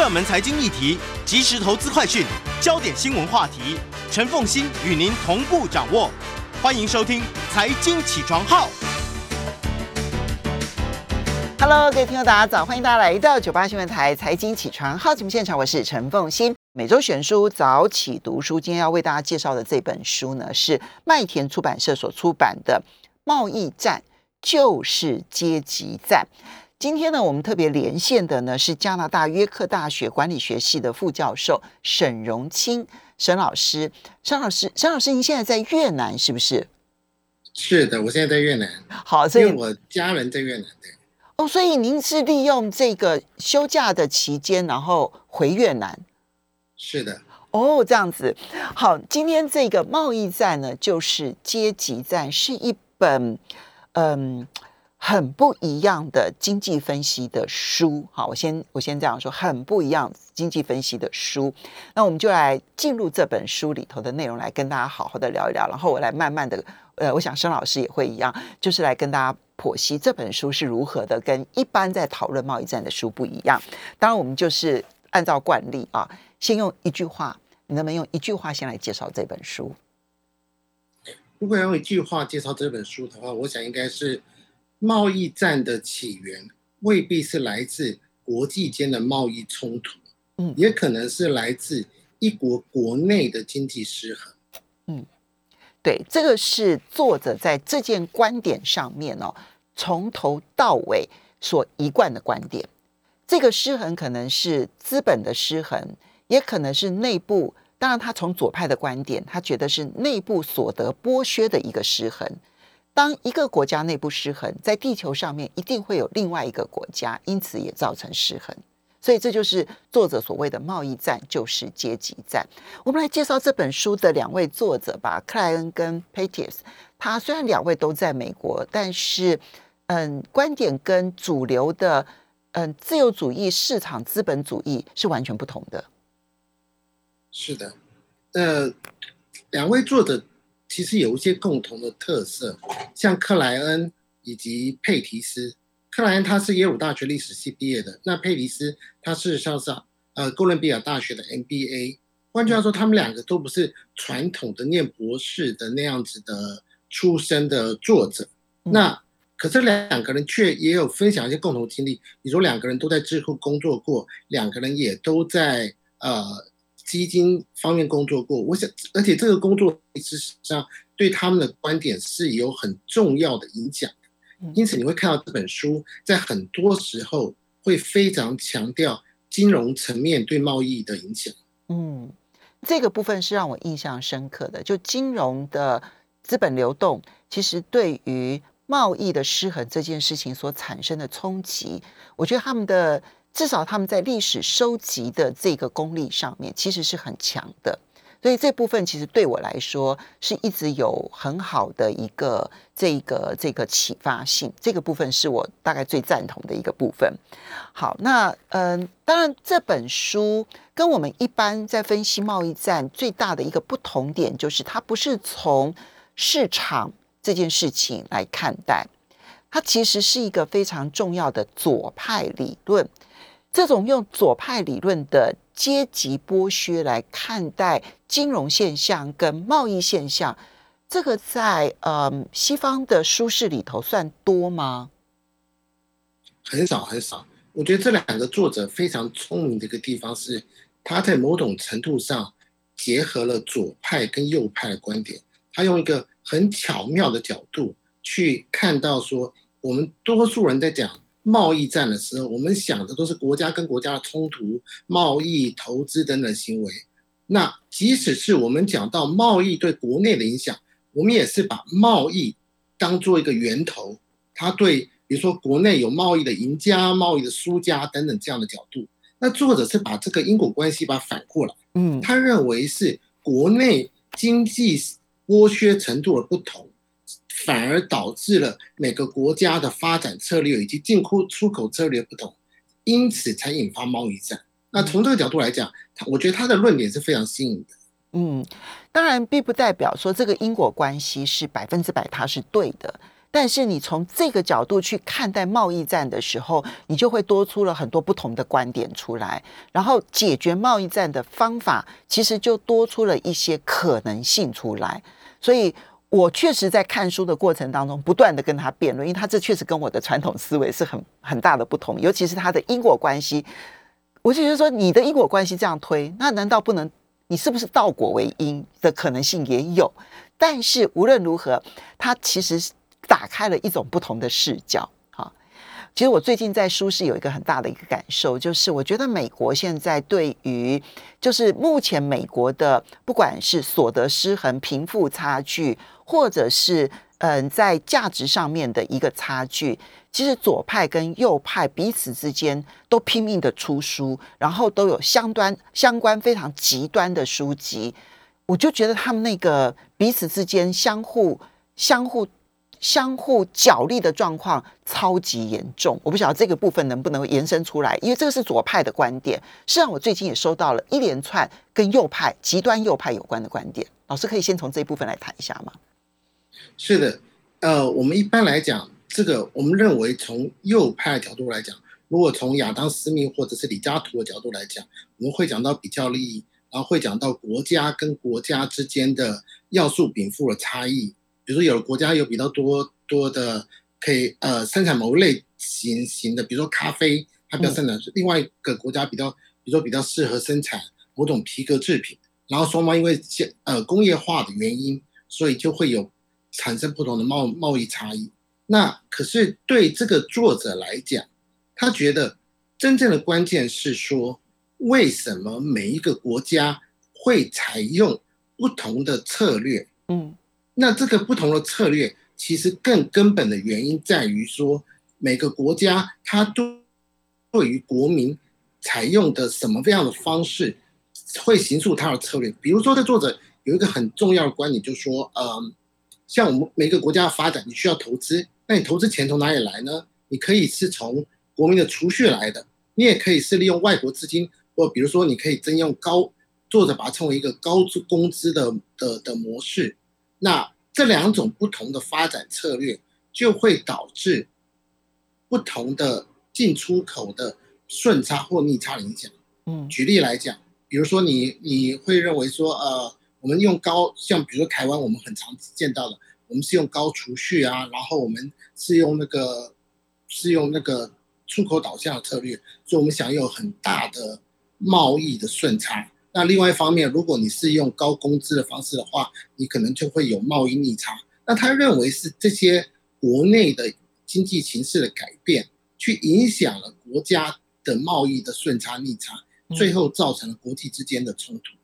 热门财经议题、即时投资快讯、焦点新闻话题，陈凤欣与您同步掌握。欢迎收听《财经起床号》。Hello，各位听众，大家早！欢迎大家来到九八新闻台《财经起床号》节目现场，我是陈凤欣。每周选书早起读书，今天要为大家介绍的这本书呢，是麦田出版社所出版的《贸易战就是阶级战》。今天呢，我们特别连线的呢是加拿大约克大学管理学系的副教授沈荣清沈老师。沈老师，沈老师，您现在在越南是不是？是的，我现在在越南。好，所以我家人在越南。对。哦，所以您是利用这个休假的期间，然后回越南。是的。哦，这样子。好，今天这个贸易战呢，就是阶级战，是一本嗯。很不一样的经济分析的书，好，我先我先这样说，很不一样经济分析的书。那我们就来进入这本书里头的内容，来跟大家好好的聊一聊。然后我来慢慢的，呃，我想申老师也会一样，就是来跟大家剖析这本书是如何的跟一般在讨论贸易战的书不一样。当然，我们就是按照惯例啊，先用一句话，你能不能用一句话先来介绍这本书？如果要用一句话介绍这本书的话，我想应该是。贸易战的起源未必是来自国际间的贸易冲突，嗯，也可能是来自一国国内的经济失衡，嗯，对，这个是作者在这件观点上面哦，从头到尾所一贯的观点。这个失衡可能是资本的失衡，也可能是内部，当然他从左派的观点，他觉得是内部所得剥削的一个失衡。当一个国家内部失衡，在地球上面一定会有另外一个国家，因此也造成失衡。所以这就是作者所谓的贸易战，就是阶级战。我们来介绍这本书的两位作者吧，克莱恩跟佩蒂斯。他虽然两位都在美国，但是嗯，观点跟主流的嗯自由主义市场资本主义是完全不同的。是的，呃，两位作者。其实有一些共同的特色，像克莱恩以及佩提斯。克莱恩他是耶鲁大学历史系毕业的，那佩提斯他事实上是呃哥伦比亚大学的 MBA。换句话说，他们两个都不是传统的念博士的那样子的出身的作者。那可是两个人却也有分享一些共同经历，比如说两个人都在智库工作过，两个人也都在呃。基金方面工作过，我想，而且这个工作事实上对他们的观点是有很重要的影响。因此，你会看到这本书在很多时候会非常强调金融层面对贸易的影响。嗯，这个部分是让我印象深刻的，就金融的资本流动，其实对于贸易的失衡这件事情所产生的冲击，我觉得他们的。至少他们在历史收集的这个功力上面，其实是很强的。所以这部分其实对我来说是一直有很好的一个这个这个启发性。这个部分是我大概最赞同的一个部分。好，那嗯，当然这本书跟我们一般在分析贸易战最大的一个不同点，就是它不是从市场这件事情来看待，它其实是一个非常重要的左派理论。这种用左派理论的阶级剥削来看待金融现象跟贸易现象，这个在呃西方的书市里头算多吗？很少很少。我觉得这两个作者非常聪明的一个地方是，他在某种程度上结合了左派跟右派的观点，他用一个很巧妙的角度去看到说，我们多数人在讲。贸易战的时候，我们想的都是国家跟国家的冲突、贸易、投资等等行为。那即使是我们讲到贸易对国内的影响，我们也是把贸易当做一个源头。它对，比如说国内有贸易的赢家、贸易的输家等等这样的角度。那作者是把这个因果关系把它反过来，嗯，他认为是国内经济剥削程度的不同。反而导致了每个国家的发展策略以及进出出口策略不同，因此才引发贸易战。那从这个角度来讲，他我觉得他的论点是非常新颖的。嗯，当然并不代表说这个因果关系是百分之百它是对的，但是你从这个角度去看待贸易战的时候，你就会多出了很多不同的观点出来，然后解决贸易战的方法其实就多出了一些可能性出来。所以我确实在看书的过程当中，不断的跟他辩论，因为他这确实跟我的传统思维是很很大的不同，尤其是他的因果关系。我就觉得说，你的因果关系这样推，那难道不能？你是不是倒果为因的可能性也有？但是无论如何，他其实打开了一种不同的视角。哈，其实我最近在书市有一个很大的一个感受，就是我觉得美国现在对于，就是目前美国的不管是所得失衡、贫富差距，或者是嗯在价值上面的一个差距。其实左派跟右派彼此之间都拼命的出书，然后都有相端相关非常极端的书籍，我就觉得他们那个彼此之间相互相互相互角力的状况超级严重。我不晓得这个部分能不能延伸出来，因为这个是左派的观点。实际上，我最近也收到了一连串跟右派极端右派有关的观点。老师可以先从这一部分来谈一下吗？是的，呃，我们一般来讲。这个我们认为，从右派角度来讲，如果从亚当·斯密或者是李嘉图的角度来讲，我们会讲到比较利益，然后会讲到国家跟国家之间的要素禀赋的差异。比如说，有的国家有比较多多的可以呃生产某类型型的，比如说咖啡，它比较生产；嗯、另外一个国家比较，比如说比较适合生产某种皮革制品。然后双方因为呃工业化的原因，所以就会有产生不同的贸贸易差异。那可是对这个作者来讲，他觉得真正的关键是说，为什么每一个国家会采用不同的策略？嗯，那这个不同的策略，其实更根本的原因在于说，每个国家它都对于国民采用的什么样的方式，会形塑它的策略。比如说，这作者有一个很重要的观点，就是说，嗯，像我们每个国家的发展，你需要投资。那你投资钱从哪里来呢？你可以是从国民的储蓄来的，你也可以是利用外国资金，或比如说你可以征用高，作者把它称为一个高工资的的的模式。那这两种不同的发展策略，就会导致不同的进出口的顺差或逆差影响。嗯，举例来讲，比如说你你会认为说，呃，我们用高，像比如说台湾，我们很常见到的。我们是用高储蓄啊，然后我们是用那个是用那个出口导向的策略，所以我们享有很大的贸易的顺差。那另外一方面，如果你是用高工资的方式的话，你可能就会有贸易逆差。那他认为是这些国内的经济形势的改变，去影响了国家的贸易的顺差逆差，最后造成了国际之间的冲突。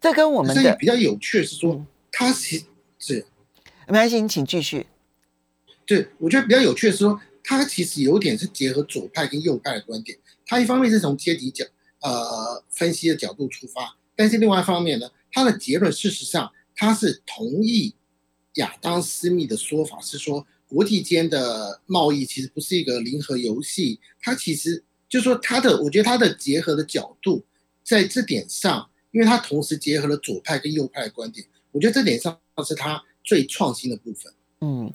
这跟我们的比较有趣是说，他其实是。没关系，你请继续。对，我觉得比较有趣的是说，他其实有点是结合左派跟右派的观点。他一方面是从阶级角呃分析的角度出发，但是另外一方面呢，他的结论事实上他是同意亚当斯密的说法，是说国际间的贸易其实不是一个零和游戏。他其实就是说他的，我觉得他的结合的角度在这点上，因为他同时结合了左派跟右派的观点，我觉得这点上是他。最创新的部分，嗯，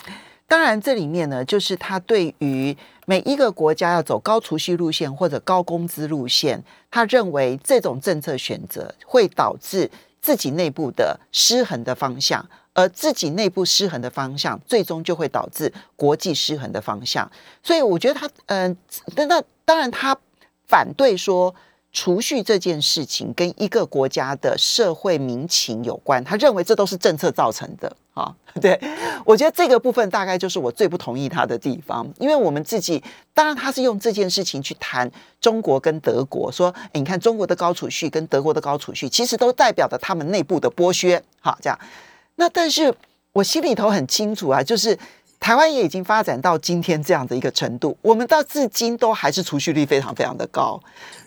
当然这里面呢，就是他对于每一个国家要走高储蓄路线或者高工资路线，他认为这种政策选择会导致自己内部的失衡的方向，而自己内部失衡的方向，最终就会导致国际失衡的方向。所以我觉得他，嗯、呃，那当然他反对说。储蓄这件事情跟一个国家的社会民情有关，他认为这都是政策造成的啊。对，我觉得这个部分大概就是我最不同意他的地方，因为我们自己当然他是用这件事情去谈中国跟德国，说，诶，你看中国的高储蓄跟德国的高储蓄，其实都代表着他们内部的剥削，好这样。那但是我心里头很清楚啊，就是台湾也已经发展到今天这样的一个程度，我们到至今都还是储蓄率非常非常的高，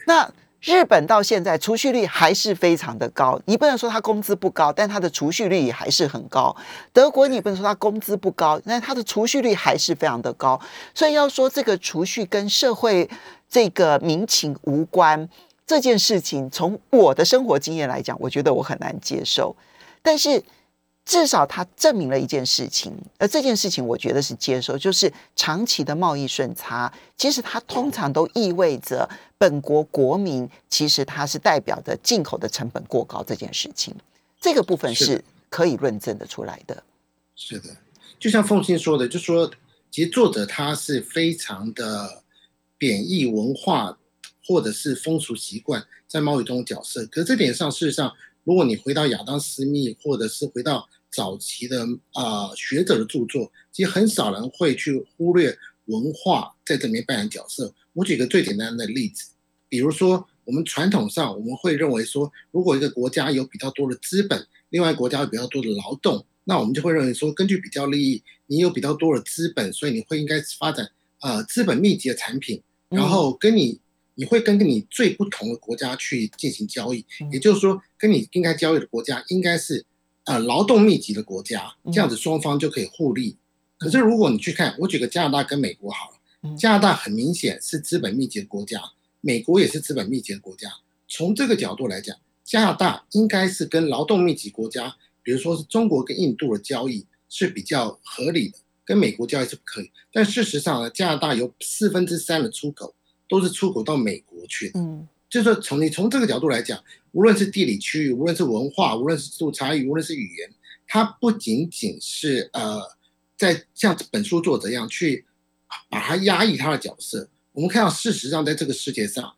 那。日本到现在储蓄率还是非常的高，你不能说他工资不高，但他的储蓄率也还是很高。德国你不能说他工资不高，但他的储蓄率还是非常的高。所以要说这个储蓄跟社会这个民情无关这件事情，从我的生活经验来讲，我觉得我很难接受。但是至少它证明了一件事情，而这件事情我觉得是接受，就是长期的贸易顺差，其实它通常都意味着本国国民其实它是代表着进口的成本过高这件事情，这个部分是可以论证的出来的。是的，就像凤馨说的，就说其实作者他是非常的贬义文化或者是风俗习惯在贸易中的角色，可是这点上事实上。如果你回到亚当·斯密，或者是回到早期的啊、呃、学者的著作，其实很少人会去忽略文化在这里面扮演角色。我举个最简单的例子，比如说我们传统上我们会认为说，如果一个国家有比较多的资本，另外国家有比较多的劳动，那我们就会认为说，根据比较利益，你有比较多的资本，所以你会应该发展呃资本密集的产品，然后跟你。你会跟跟你最不同的国家去进行交易，也就是说，跟你应该交易的国家应该是，呃，劳动密集的国家，这样子双方就可以互利。可是如果你去看，我举个加拿大跟美国好了，加拿大很明显是资本密集的国家，美国也是资本密集的国家。从这个角度来讲，加拿大应该是跟劳动密集国家，比如说是中国跟印度的交易是比较合理的，跟美国交易是不可以。但事实上呢，加拿大有四分之三的出口。都是出口到美国去的，嗯，就是从你从这个角度来讲，无论是地理区域，无论是文化，无论是制度差异，无论是语言，它不仅仅是呃，在像本书作者一样去把它压抑它的角色。我们看到事实上，在这个世界上，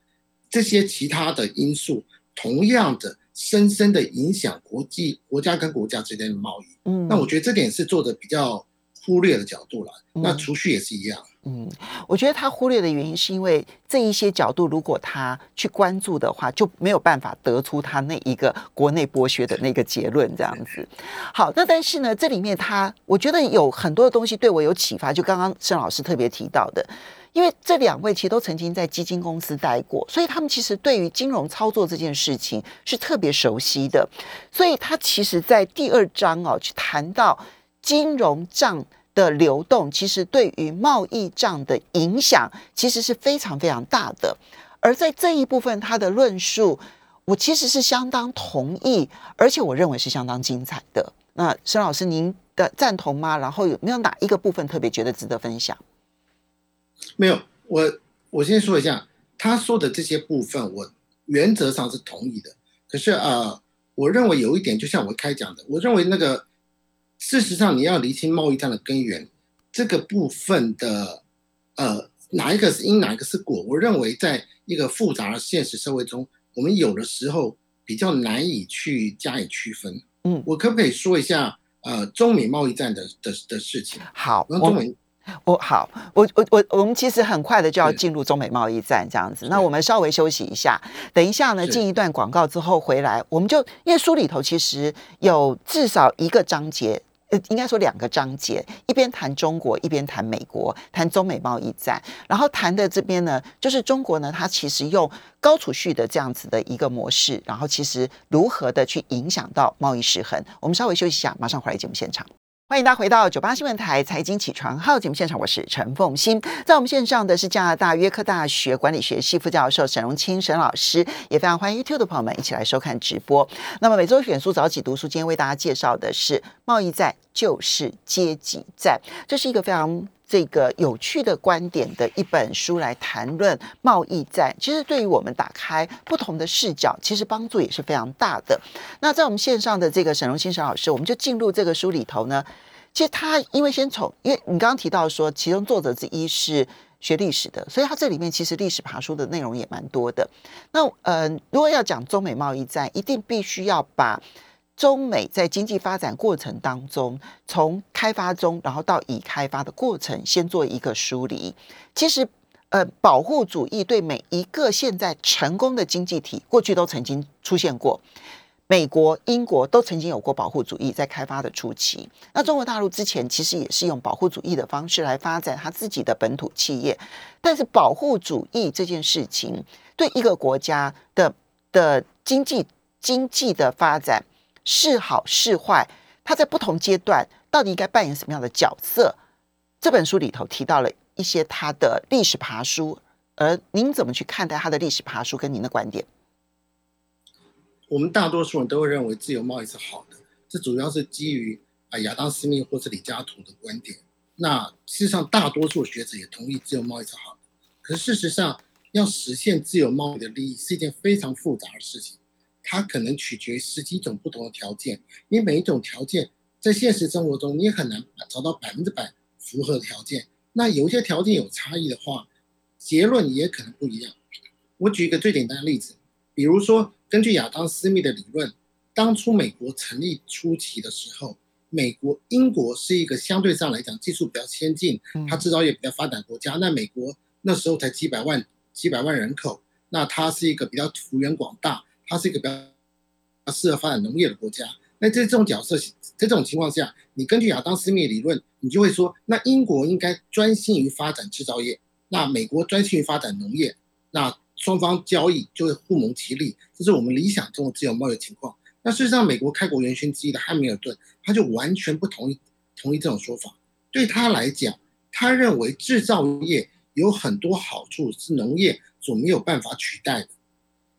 这些其他的因素同样的深深的影响国际国家跟国家之间的贸易。嗯，那我觉得这点是做的比较忽略的角度了。那储蓄也是一样。嗯，我觉得他忽略的原因是因为这一些角度，如果他去关注的话，就没有办法得出他那一个国内剥削的那个结论这样子。好，那但是呢，这里面他我觉得有很多的东西对我有启发，就刚刚沈老师特别提到的，因为这两位其实都曾经在基金公司待过，所以他们其实对于金融操作这件事情是特别熟悉的。所以他其实在第二章哦，去谈到金融账。的流动其实对于贸易账的影响其实是非常非常大的，而在这一部分他的论述，我其实是相当同意，而且我认为是相当精彩的。那沈老师，您的赞同吗？然后有没有哪一个部分特别觉得值得分享？没有，我我先说一下，他说的这些部分，我原则上是同意的。可是啊、我认为有一点，就像我开讲的，我认为那个。事实上，你要厘清贸易战的根源，这个部分的，呃，哪一个是因，哪一个是果？我认为，在一个复杂的现实社会中，我们有的时候比较难以去加以区分。嗯，我可不可以说一下，呃，中美贸易战的的的事情？好，中美，我，我好，我我我我们其实很快的就要进入中美贸易战这样子。那我们稍微休息一下，等一下呢，进一段广告之后回来，我们就因为书里头其实有至少一个章节。呃，应该说两个章节，一边谈中国，一边谈美国，谈中美贸易战。然后谈的这边呢，就是中国呢，它其实用高储蓄的这样子的一个模式，然后其实如何的去影响到贸易失衡。我们稍微休息一下，马上回来节目现场。欢迎大家回到九八新闻台财经起床号节目现场，我是陈凤欣。在我们线上的是加拿大约克大学管理学系副教授沈荣清沈老师，也非常欢迎 YouTube 的朋友们一起来收看直播。那么每周选书早起读书，今天为大家介绍的是《贸易战就是阶级战》，这是一个非常这个有趣的观点的一本书，来谈论贸易战。其实对于我们打开不同的视角，其实帮助也是非常大的。那在我们线上的这个沈荣钦沈老师，我们就进入这个书里头呢。其实他因为先从，因为你刚刚提到说，其中作者之一是学历史的，所以他这里面其实历史爬书的内容也蛮多的。那呃，如果要讲中美贸易战，一定必须要把中美在经济发展过程当中，从开发中然后到已开发的过程，先做一个梳理。其实呃，保护主义对每一个现在成功的经济体，过去都曾经出现过。美国、英国都曾经有过保护主义，在开发的初期。那中国大陆之前其实也是用保护主义的方式来发展它自己的本土企业。但是，保护主义这件事情对一个国家的的经济经济的发展是好是坏，他在不同阶段到底应该扮演什么样的角色？这本书里头提到了一些他的历史爬书，而您怎么去看待他的历史爬书跟您的观点？我们大多数人都会认为自由贸易是好的，这主要是基于啊亚当·斯密或是李嘉图的观点。那事实上，大多数学者也同意自由贸易是好的。可事实上，要实现自由贸易的利益是一件非常复杂的事情，它可能取决于十几种不同的条件。你每一种条件在现实生活中，你也很难找到百分之百符合的条件。那有一些条件有差异的话，结论也可能不一样。我举一个最简单的例子，比如说，根据亚当·斯密的理论，当初美国成立初期的时候。美国、英国是一个相对上来讲技术比较先进，它制造业比较发达国家。那美国那时候才几百万、几百万人口，那它是一个比较幅员广大，它是一个比较适合发展农业的国家。那在这种角色、在这种情况下，你根据亚当·斯密理论，你就会说，那英国应该专心于发展制造业，那美国专心于发展农业，那双方交易就会互蒙其利，这是我们理想中的自由贸易情况。那事实上，美国开国元勋之一的汉密尔顿，他就完全不同意同意这种说法。对他来讲，他认为制造业有很多好处是农业所没有办法取代的。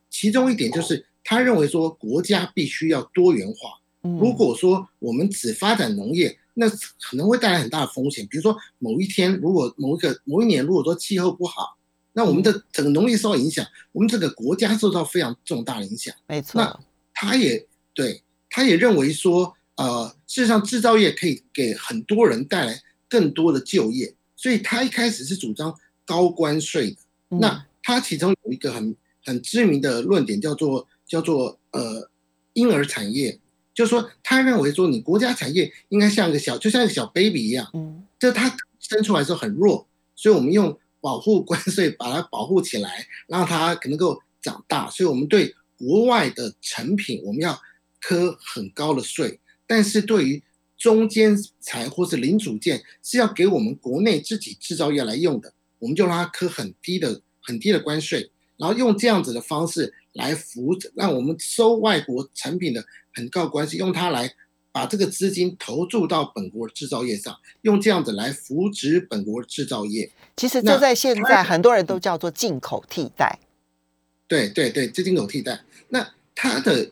其中一点就是，他认为说国家必须要多元化。如果说我们只发展农业，那可能会带来很大的风险。比如说，某一天如果某一个某一年如果说气候不好，那我们的整个农业受到影响，我们这个国家受到非常重大的影响。没错。那他也。对，他也认为说，呃，事实上制造业可以给很多人带来更多的就业，所以他一开始是主张高关税的。嗯、那他其中有一个很很知名的论点叫做叫做呃婴儿产业，就是说他认为说你国家产业应该像个小就像一个小 baby 一样，嗯，就他生出来的时候很弱，所以我们用保护关税把它保护起来，让它可能够长大。所以我们对国外的成品我们要。科很高的税，但是对于中间材或是零组件是要给我们国内自己制造业来用的，我们就让它科很低的很低的关税，然后用这样子的方式来扶，让我们收外国产品的很高关税，用它来把这个资金投注到本国的制造业上，用这样子来扶植本国的制造业。其实这在现在很多人都叫做进口替代。对对对，这进口替代。那它的。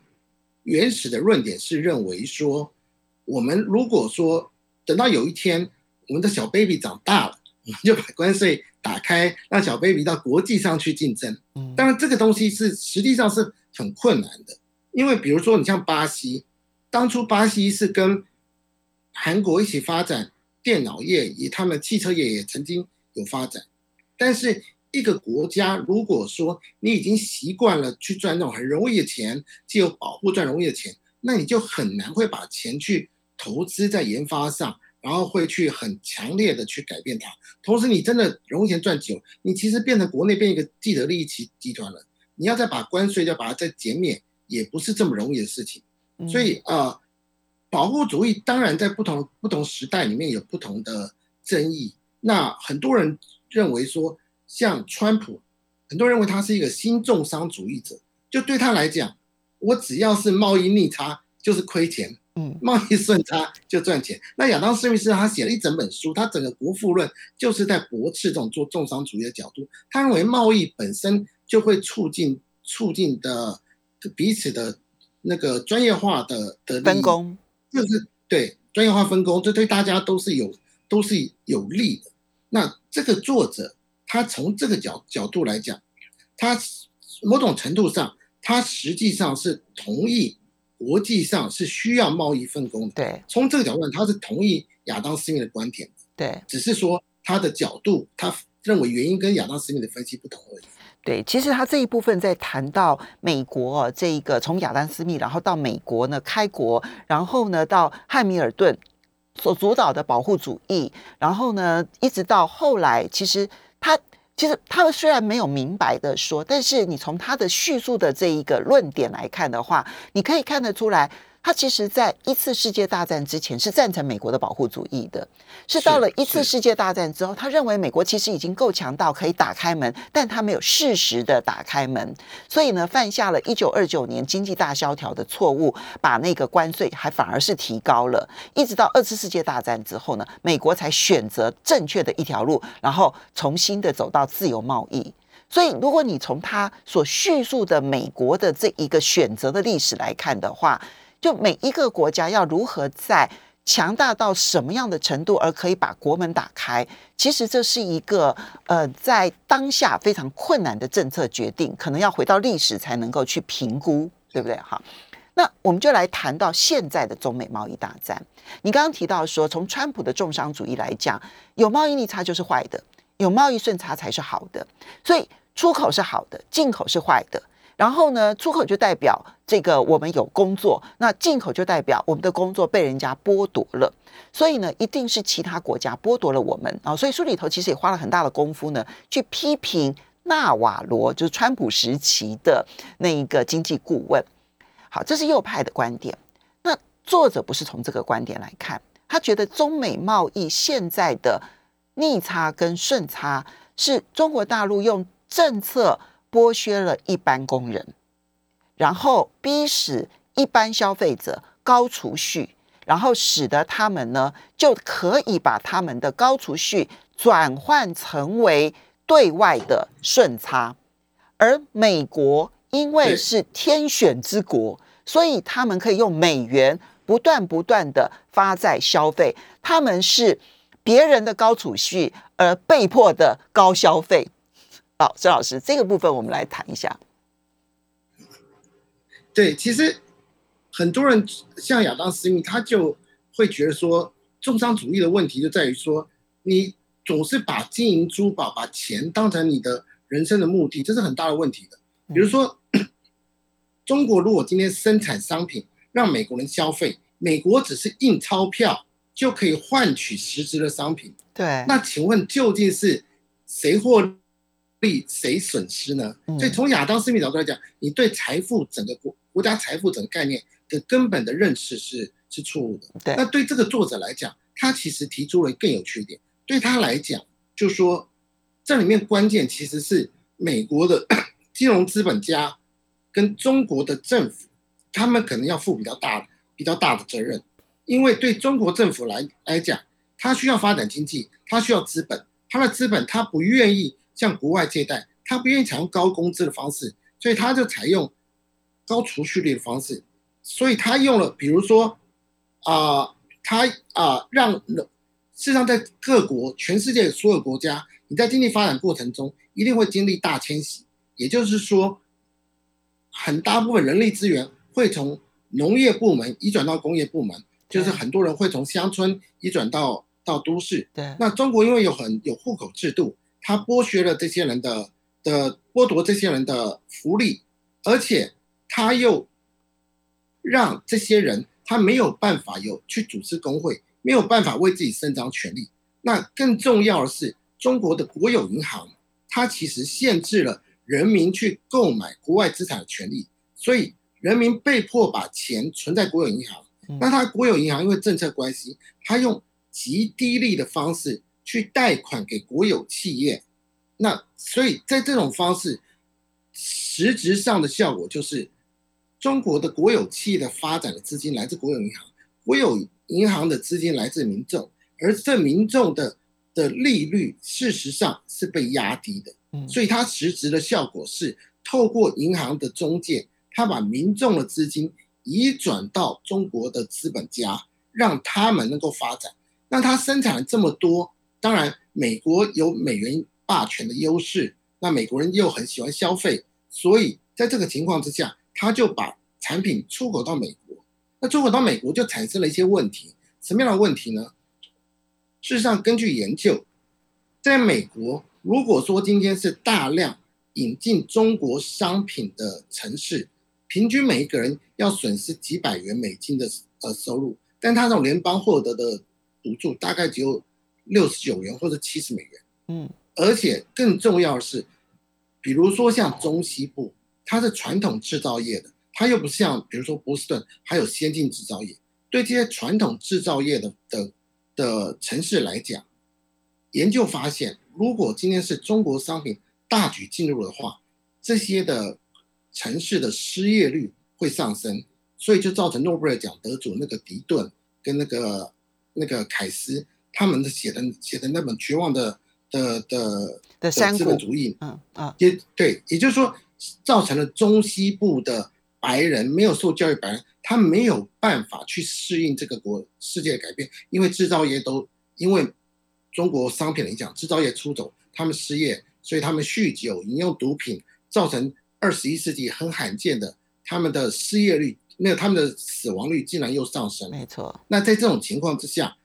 原始的论点是认为说，我们如果说等到有一天我们的小 baby 长大了，我们就把关税打开，让小 baby 到国际上去竞争。当然，这个东西是实际上是很困难的，因为比如说你像巴西，当初巴西是跟韩国一起发展电脑业，以他们汽车业也曾经有发展，但是。一个国家，如果说你已经习惯了去赚那种很容易的钱，既有保护赚容易的钱，那你就很难会把钱去投资在研发上，然后会去很强烈的去改变它。同时，你真的容易钱赚久，你其实变成国内变一个既得利益集集团了。你要再把关税要把它再减免，也不是这么容易的事情。所以啊、呃，保护主义当然在不同不同时代里面有不同的争议。那很多人认为说。像川普，很多人认为他是一个新重商主义者，就对他来讲，我只要是贸易逆差就是亏钱，嗯，贸易顺差就赚钱。那亚当·斯密斯他写了一整本书，他整个《国富论》就是在驳斥这种做重商主义的角度。他认为贸易本身就会促进促进的彼此的那个专业化的的分工，就是对专业化分工，这对大家都是有都是有利的。那这个作者。他从这个角角度来讲，他某种程度上，他实际上是同意国际上是需要贸易分工的。对，从这个角度，他是同意亚当斯密的观点。对，只是说他的角度，他认为原因跟亚当斯密的分析不同而已。对，其实他这一部分在谈到美国、哦、这一个从亚当斯密，然后到美国呢开国，然后呢到汉密尔顿所主导的保护主义，然后呢一直到后来，其实。他其实他们虽然没有明白的说，但是你从他的叙述的这一个论点来看的话，你可以看得出来。他其实，在一次世界大战之前是赞成美国的保护主义的，是到了一次世界大战之后，他认为美国其实已经够强到可以打开门，但他没有适时的打开门，所以呢，犯下了一九二九年经济大萧条的错误，把那个关税还反而是提高了，一直到二次世界大战之后呢，美国才选择正确的一条路，然后重新的走到自由贸易。所以，如果你从他所叙述的美国的这一个选择的历史来看的话，就每一个国家要如何在强大到什么样的程度，而可以把国门打开？其实这是一个呃，在当下非常困难的政策决定，可能要回到历史才能够去评估，对不对？哈，那我们就来谈到现在的中美贸易大战。你刚刚提到说，从川普的重商主义来讲，有贸易逆差就是坏的，有贸易顺差才是好的，所以出口是好的，进口是坏的。然后呢，出口就代表这个我们有工作，那进口就代表我们的工作被人家剥夺了。所以呢，一定是其他国家剥夺了我们啊。所以书里头其实也花了很大的功夫呢，去批评纳瓦罗，就是川普时期的那一个经济顾问。好，这是右派的观点。那作者不是从这个观点来看，他觉得中美贸易现在的逆差跟顺差是中国大陆用政策。剥削了一般工人，然后逼使一般消费者高储蓄，然后使得他们呢就可以把他们的高储蓄转换成为对外的顺差，而美国因为是天选之国，所以他们可以用美元不断不断的发债消费，他们是别人的高储蓄而被迫的高消费。好，孙老师，这个部分我们来谈一下。对，其实很多人像亚当·斯密，他就会觉得说，重商主义的问题就在于说，你总是把金银珠宝、把钱当成你的人生的目的，这是很大的问题的。比如说，中国如果今天生产商品让美国人消费，美国只是印钞票就可以换取实质的商品。对，那请问究竟是谁获？利谁损失呢？所以从亚当·斯密角度来讲，你对财富整个国国家财富整个概念的根本的认识是是错误的。对，那对这个作者来讲，他其实提出了更有趣一点。对他来讲，就是说这里面关键其实是美国的 金融资本家跟中国的政府，他们可能要负比较大比较大的责任，因为对中国政府来来讲，他需要发展经济，他需要资本，他的资本他不愿意。向国外借贷，他不愿意采用高工资的方式，所以他就采用高储蓄率的方式。所以他用了，比如说啊、呃，他啊、呃，让事实上在各国、全世界所有国家，你在经济发展过程中一定会经历大迁徙，也就是说，很大部分人力资源会从农业部门移转到工业部门，就是很多人会从乡村移转到到都市。对，那中国因为有很有户口制度。他剥削了这些人的的剥夺这些人的福利，而且他又让这些人他没有办法有去组织工会，没有办法为自己伸张权利。那更重要的是，中国的国有银行，它其实限制了人民去购买国外资产的权利，所以人民被迫把钱存在国有银行。那他国有银行因为政策关系，他用极低利的方式。去贷款给国有企业，那所以在这种方式，实质上的效果就是，中国的国有企业的发展的资金来自国有银行，国有银行的资金来自民众，而这民众的的利率事实上是被压低的，所以它实质的效果是透过银行的中介，他把民众的资金移转到中国的资本家，让他们能够发展，那他生产了这么多。当然，美国有美元霸权的优势，那美国人又很喜欢消费，所以在这个情况之下，他就把产品出口到美国。那出口到美国就产生了一些问题，什么样的问题呢？事实上，根据研究，在美国，如果说今天是大量引进中国商品的城市，平均每一个人要损失几百元美金的呃收入，但他从联邦获得的补助大概只有。六十九元或者七十美元，嗯，而且更重要的是，比如说像中西部，它是传统制造业的，它又不像比如说波士顿还有先进制造业。对这些传统制造业的的的城市来讲，研究发现，如果今天是中国商品大举进入的话，这些的城市的失业率会上升，所以就造成诺贝尔奖得主那个迪顿跟那个那个凯斯。他们的写的写的那本绝望的的的的资本主义，嗯啊，也对，也就是说，造成了中西部的白人没有受教育白人，他没有办法去适应这个国世界的改变，因为制造业都因为中国商品的影响，制造业出走，他们失业，所以他们酗酒、饮用毒品，造成二十一世纪很罕见的他们的失业率，没有他们的死亡率竟然又上升。没错。那在这种情况之下，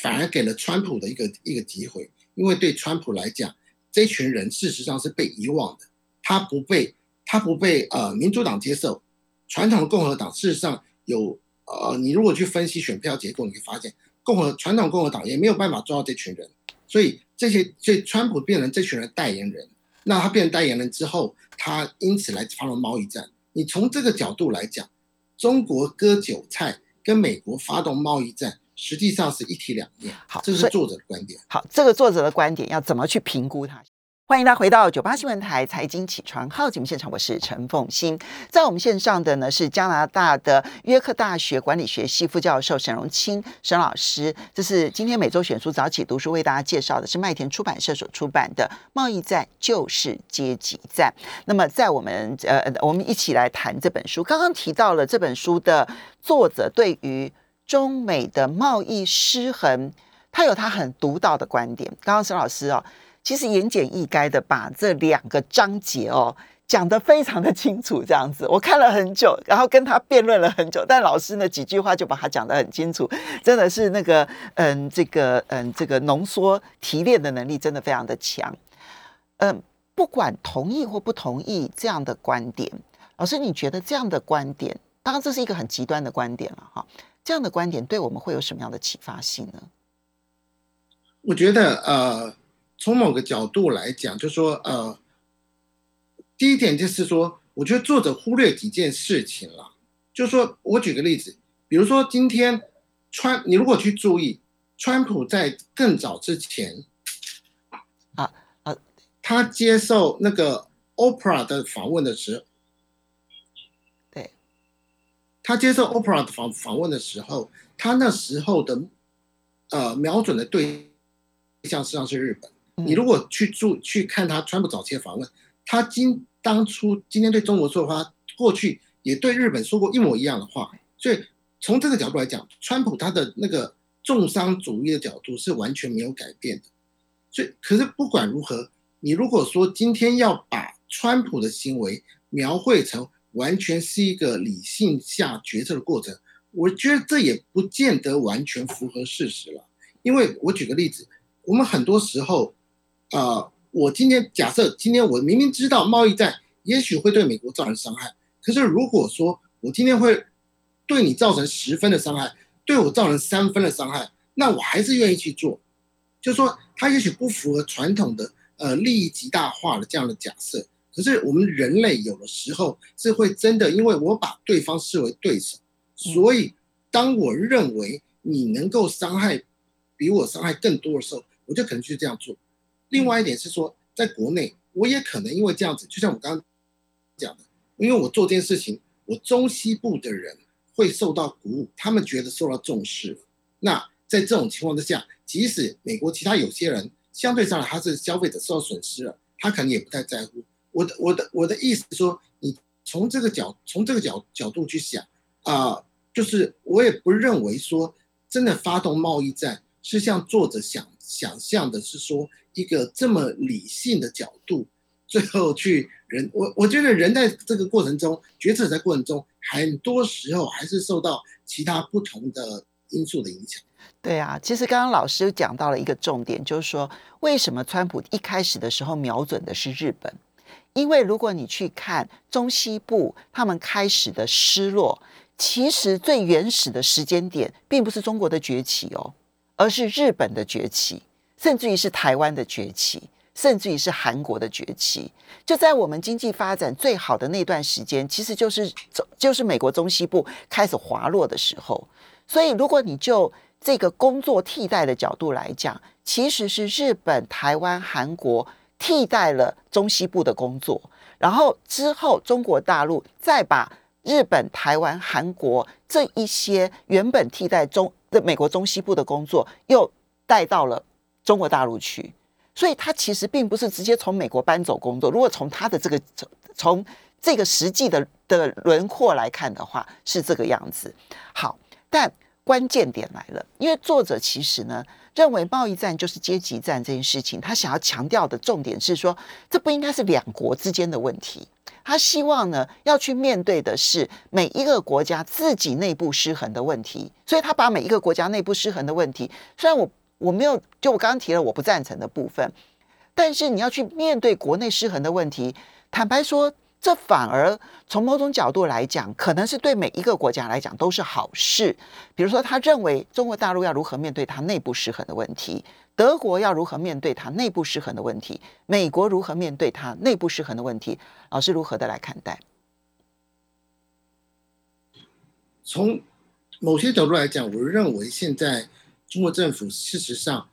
反而给了川普的一个一个机会，因为对川普来讲，这群人事实上是被遗忘的，他不被他不被呃民主党接受。传统的共和党事实上有呃，你如果去分析选票结构，你会发现共和传统共和党也没有办法抓到这群人，所以这些所以川普变成这群人代言人。那他变成代言人之后，他因此来发动贸易战。你从这个角度来讲，中国割韭菜跟美国发动贸易战，实际上是一体两面。好，这是作者的观点。好，这个作者的观点要怎么去评估它？欢迎大家回到九八新闻台财经起床号节目现场，我是陈凤欣。在我们线上的呢是加拿大的约克大学管理学系副教授沈荣清沈老师。这是今天每周选书早起读书为大家介绍的，是麦田出版社所出版的《贸易战就是阶级战》。那么在我们呃，我们一起来谈这本书。刚刚提到了这本书的作者对于中美的贸易失衡，他有他很独到的观点。刚刚沈老师哦。其实言简意赅的把这两个章节哦讲得非常的清楚，这样子我看了很久，然后跟他辩论了很久，但老师呢几句话就把他讲得很清楚，真的是那个嗯这个嗯这个浓缩提炼的能力真的非常的强。嗯，不管同意或不同意这样的观点，老师你觉得这样的观点，当然这是一个很极端的观点了哈，这样的观点对我们会有什么样的启发性呢？我觉得呃。从某个角度来讲，就是说，呃，第一点就是说，我觉得作者忽略几件事情了。就是说我举个例子，比如说今天川，你如果去注意，川普在更早之前，啊啊，他接受那个 Oprah 的访问的时候，对，他接受 Oprah 的访访问的时候，他那时候的呃瞄准的对象实际上是日本。你如果去注去看他川普早期的访问，他今当初今天对中国说的话，过去也对日本说过一模一样的话，所以从这个角度来讲，川普他的那个重商主义的角度是完全没有改变的。所以，可是不管如何，你如果说今天要把川普的行为描绘成完全是一个理性下决策的过程，我觉得这也不见得完全符合事实了。因为我举个例子，我们很多时候。啊、呃，我今天假设今天我明明知道贸易战也许会对美国造成伤害，可是如果说我今天会对你造成十分的伤害，对我造成三分的伤害，那我还是愿意去做。就是说，它也许不符合传统的呃利益极大化的这样的假设，可是我们人类有的时候是会真的，因为我把对方视为对手，所以当我认为你能够伤害比我伤害更多的时候，我就可能去这样做。另外一点是说，在国内我也可能因为这样子，就像我刚刚讲的，因为我做这件事情，我中西部的人会受到鼓舞，他们觉得受到重视。那在这种情况之下，即使美国其他有些人相对上来他是消费者受到损失了，他可能也不太在乎。我的我的我的意思是说，你从这个角从这个角角度去想啊、就是我也不认为说真的发动贸易战是像作者想想象的是说。一个这么理性的角度，最后去人，我我觉得人在这个过程中，决策在过程中，很多时候还是受到其他不同的因素的影响。对啊，其实刚刚老师讲到了一个重点，就是说为什么川普一开始的时候瞄准的是日本？因为如果你去看中西部他们开始的失落，其实最原始的时间点并不是中国的崛起哦，而是日本的崛起。甚至于是台湾的崛起，甚至于是韩国的崛起，就在我们经济发展最好的那段时间，其实就是就是美国中西部开始滑落的时候。所以，如果你就这个工作替代的角度来讲，其实是日本、台湾、韩国替代了中西部的工作，然后之后中国大陆再把日本、台湾、韩国这一些原本替代中的美国中西部的工作，又带到了。中国大陆去，所以他其实并不是直接从美国搬走工作。如果从他的这个从这个实际的的轮廓来看的话，是这个样子。好，但关键点来了，因为作者其实呢认为贸易战就是阶级战这件事情，他想要强调的重点是说，这不应该是两国之间的问题。他希望呢，要去面对的是每一个国家自己内部失衡的问题，所以他把每一个国家内部失衡的问题，虽然我我没有，就我刚刚提了我不赞成的部分，但是你要去面对国内失衡的问题，坦白说，这反而从某种角度来讲，可能是对每一个国家来讲都是好事。比如说，他认为中国大陆要如何面对它内部失衡的问题。德国要如何面对它内部失衡的问题？美国如何面对它内部失衡的问题？老师如何的来看待？从某些角度来讲，我认为现在中国政府事实上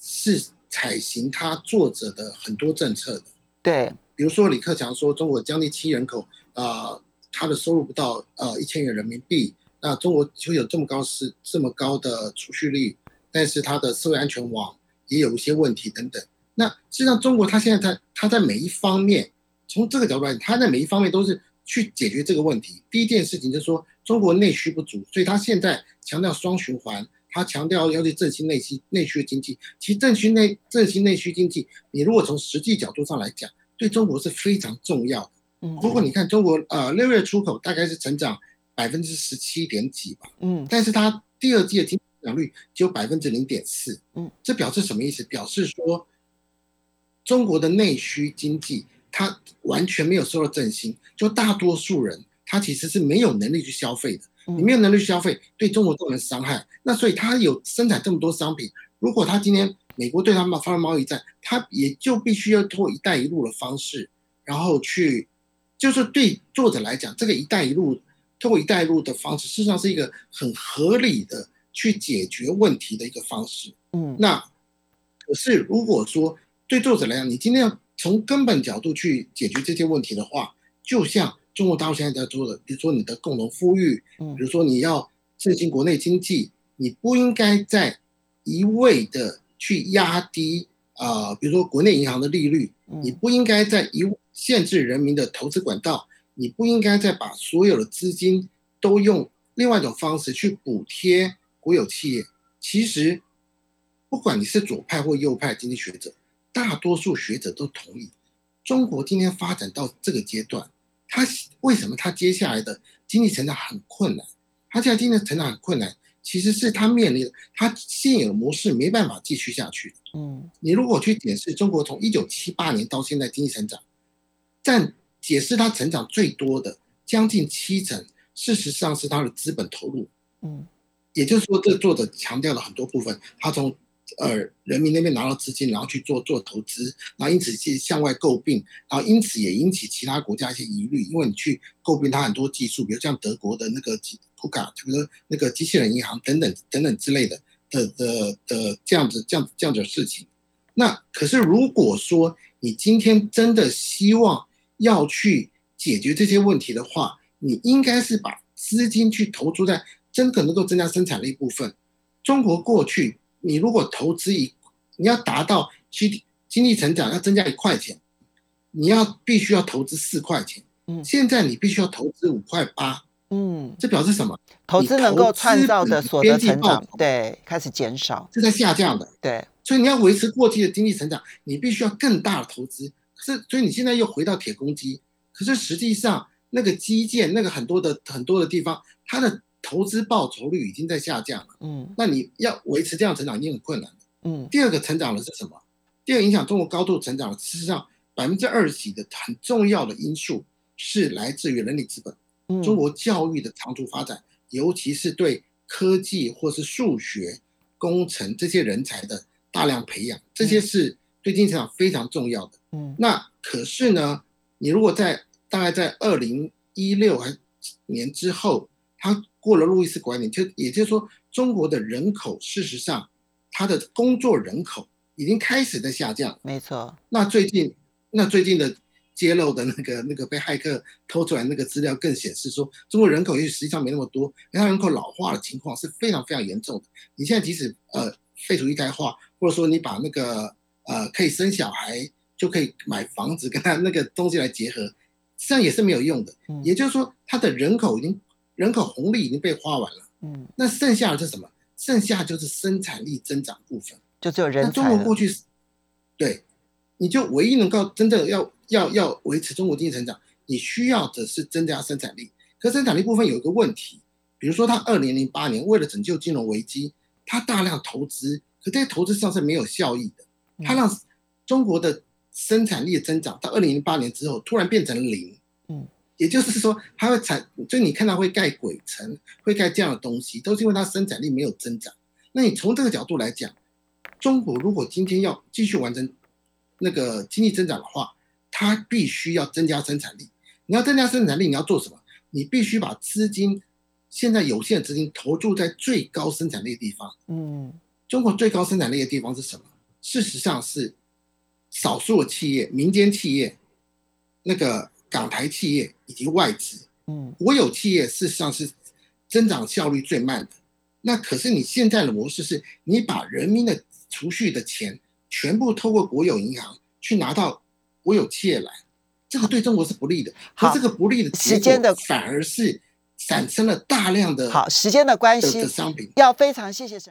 是采行他作者的很多政策的。对，比如说李克强说，中国将近七人口啊、他的收入不到呃一千元人民币，那中国就有这么高是这么高的储蓄率，但是他的社会安全网。也有一些问题等等。那实际上，中国它现在在它在每一方面，从这个角度来讲，它在每一方面都是去解决这个问题。第一件事情就是说，中国内需不足，所以它现在强调双循环，它强调要去振兴内需内需经济。其实振兴内振兴内需经济，你如果从实际角度上来讲，对中国是非常重要的。嗯，如果你看中国呃六月出口大概是成长百分之十七点几吧，嗯，但是它第二季的经增长率只有百分之零点四，嗯，这表示什么意思？表示说，中国的内需经济它完全没有受到振兴，就大多数人他其实是没有能力去消费的。你没有能力去消费，对中国造成伤害。那所以他有生产这么多商品，如果他今天美国对他们发生贸易战，他也就必须要通过“一带一路”的方式，然后去，就是对作者来讲，这个“一带一路”通过“一带一路”的方式，事实上是一个很合理的。去解决问题的一个方式，嗯，那可是如果说对作者来讲，你今天要从根本角度去解决这些问题的话，就像中国大陆现在在做的，比如说你的共同富裕，嗯，比如说你要振兴国内经济，你不应该在一味的去压低啊，呃，比如说国内银行的利率，你不应该在一限制人民的投资管道，你不应该再把所有的资金都用另外一种方式去补贴。国有企业其实，不管你是左派或右派经济学者，大多数学者都同意，中国今天发展到这个阶段，它为什么它接下来的经济成长很困难？它现在经济成长很困难，其实是他面临的它现有模式没办法继续下去。嗯，你如果去解释中国从一九七八年到现在经济成长，占解释它成长最多的将近七成，事实上是它的资本投入。嗯。也就是说，这作者强调了很多部分，他从呃人民那边拿到资金，然后去做做投资，然后因此去向外诟病，然后因此也引起其他国家一些疑虑，因为你去诟病他很多技术，比如像德国的那个图卡，比如说那个机器人银行等等等等之类的的的的这样子这样子这样子的事情。那可是如果说你今天真的希望要去解决这些问题的话，你应该是把资金去投注在。真可能够增加生产力部分。中国过去，你如果投资一，你要达到经经济成长要增加一块钱，你要必须要投资四块钱。嗯，现在你必须要投资五块八。嗯，这表示什么？投资能够创造的所得成长，对，开始减少，是在下降的。对，所以你要维持过去的经济成长，你必须要更大的投资。可是，所以你现在又回到铁公鸡。可是实际上，那个基建，那个很多的很多的地方，它的。投资报酬率已经在下降了，嗯，那你要维持这样成长已经很困难了，嗯。第二个成长的是什么？第二个影响中国高度成长的，事实上百分之二十几的很重要的因素是来自于人力资本，嗯，中国教育的长足发展，尤其是对科技或是数学、工程这些人才的大量培养，这些是对经济成长非常重要的，嗯。那可是呢，你如果在大概在二零一六年之后，他过了路易斯管理，就也就是说，中国的人口事实上，他的工作人口已经开始在下降。没错。那最近，那最近的揭露的那个 那个被骇客偷出来那个资料，更显示说，中国人口也许实际上没那么多，因为它人口老化的情况是非常非常严重的。你现在即使呃废除一胎化，或者说你把那个呃可以生小孩就可以买房子跟他那个东西来结合，实际上也是没有用的。嗯、也就是说，它的人口已经人口红利已经被花完了。嗯，那剩下的是什么？剩下就是生产力增长部分，就只有人才。中国过去，对，你就唯一能够真正要要要维持中国经济成长，你需要的是增加生产力。可生产力部分有一个问题，比如说他二零零八年为了拯救金融危机，他大量投资，可这些投资上是没有效益的。他让中国的生产力的增长到二零零八年之后突然变成零。嗯。也就是说，它会产，就你看到会盖鬼城，会盖这样的东西，都是因为它生产力没有增长。那你从这个角度来讲，中国如果今天要继续完成那个经济增长的话，它必须要增加生产力。你要增加生产力，你要做什么？你必须把资金，现在有限的资金投注在最高生产力的地方。嗯，中国最高生产力的地方是什么？事实上是少数的企业、民间企业，那个。港台企业以及外资，嗯，国有企业事实上是增长效率最慢的。那可是你现在的模式是，你把人民的储蓄的钱全部透过国有银行去拿到国有企业来，这个对中国是不利的。好，这个不利的时间的反而是产生了大量的好时间的关系的商品。要非常谢谢沈。